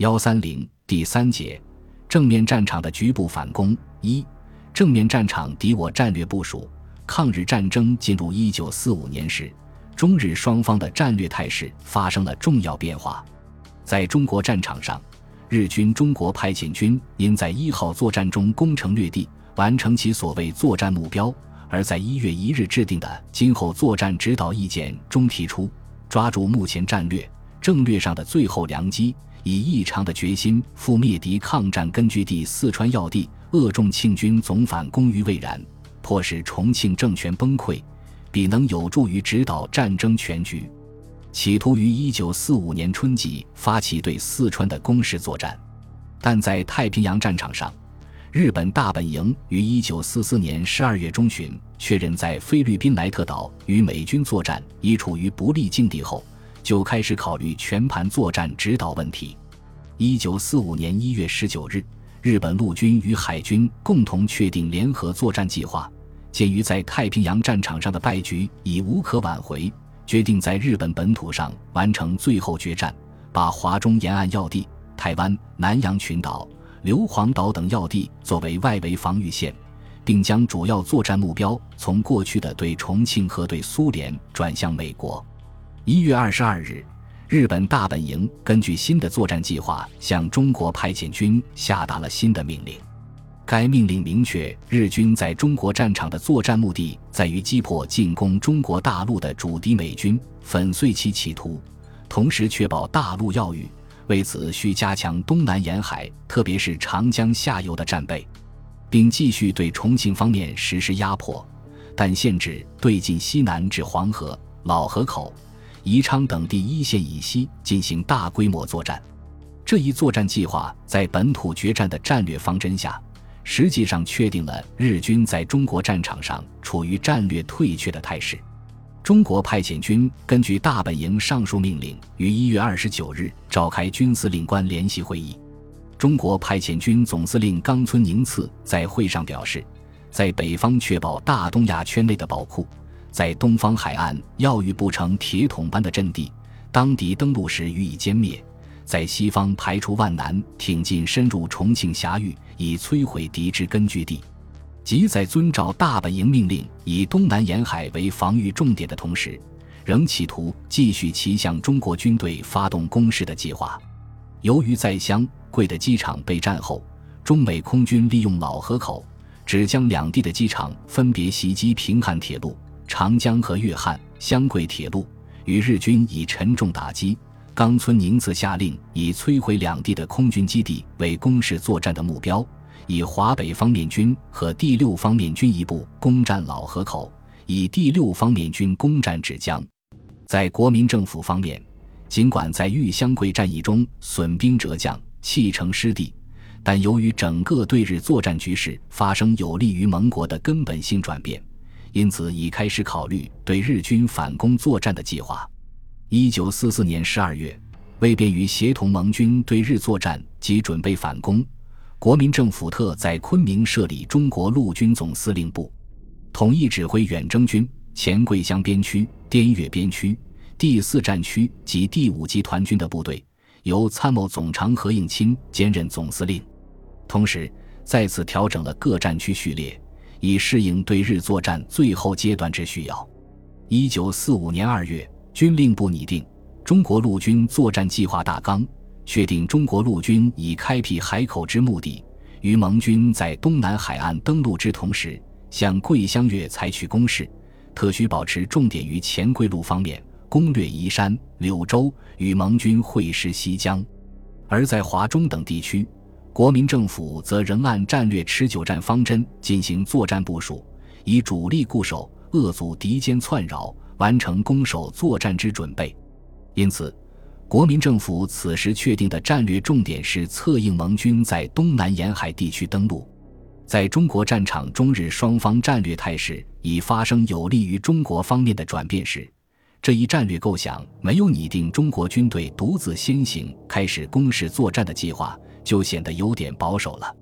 幺三零第三节，正面战场的局部反攻一，正面战场敌我战略部署。抗日战争进入一九四五年时，中日双方的战略态势发生了重要变化。在中国战场上，日军中国派遣军因在一号作战中攻城略地，完成其所谓作战目标，而在一月一日制定的今后作战指导意见中提出，抓住目前战略政略上的最后良机，以异常的决心赴灭敌抗战根据地四川要地，扼重庆军总反攻于未然。迫使重庆政权崩溃，必能有助于指导战争全局。企图于一九四五年春季发起对四川的攻势作战，但在太平洋战场上，日本大本营于一九四四年十二月中旬确认在菲律宾莱特岛与美军作战已处于不利境地后，就开始考虑全盘作战指导问题。一九四五年一月十九日。日本陆军与海军共同确定联合作战计划。鉴于在太平洋战场上的败局已无可挽回，决定在日本本土上完成最后决战，把华中沿岸要地、台湾、南洋群岛、硫磺岛等要地作为外围防御线，并将主要作战目标从过去的对重庆和对苏联转向美国。一月二十二日。日本大本营根据新的作战计划，向中国派遣军下达了新的命令。该命令明确，日军在中国战场的作战目的在于击破进攻中国大陆的主敌美军，粉碎其企图，同时确保大陆要域。为此，需加强东南沿海，特别是长江下游的战备，并继续对重庆方面实施压迫，但限制对进西南至黄河、老河口。宜昌等地一线以西进行大规模作战，这一作战计划在本土决战的战略方针下，实际上确定了日军在中国战场上处于战略退却的态势。中国派遣军根据大本营上述命令，于一月二十九日召开军司令官联席会议。中国派遣军总司令冈村宁次在会上表示，在北方确保大东亚圈内的宝库。在东方海岸要遇不成铁桶般的阵地，当敌登陆时予以歼灭；在西方排除万难挺进深入重庆峡域，以摧毁敌之根据地。即在遵照大本营命令，以东南沿海为防御重点的同时，仍企图继续其向中国军队发动攻势的计划。由于在湘桂的机场被占后，中美空军利用老河口、芷江两地的机场分别袭击平汉铁路。长江和粤汉湘桂铁路与日军以沉重打击。冈村宁次下令以摧毁两地的空军基地为攻势作战的目标，以华北方面军和第六方面军一部攻占老河口，以第六方面军攻占芷江。在国民政府方面，尽管在豫湘桂战役中损兵折将、弃城失地，但由于整个对日作战局势发生有利于盟国的根本性转变。因此，已开始考虑对日军反攻作战的计划。一九四四年十二月，为便于协同盟军对日作战及准备反攻，国民政府特在昆明设立中国陆军总司令部，统一指挥远征军、黔桂湘边区、滇越边区、第四战区及第五集团军的部队，由参谋总长何应钦兼任总司令。同时，再次调整了各战区序列。以适应对日作战最后阶段之需要。一九四五年二月，军令部拟定中国陆军作战计划大纲，确定中国陆军以开辟海口之目的，于盟军在东南海岸登陆之同时，向桂湘粤采取攻势，特需保持重点于黔桂路方面攻略宜山、柳州，与盟军会师西江；而在华中等地区。国民政府则仍按战略持久战方针进行作战部署，以主力固守，遏阻敌间窜扰，完成攻守作战之准备。因此，国民政府此时确定的战略重点是策应盟军在东南沿海地区登陆。在中国战场中日双方战略态势已发生有利于中国方面的转变时，这一战略构想没有拟定中国军队独自先行开始攻势作战的计划。就显得有点保守了。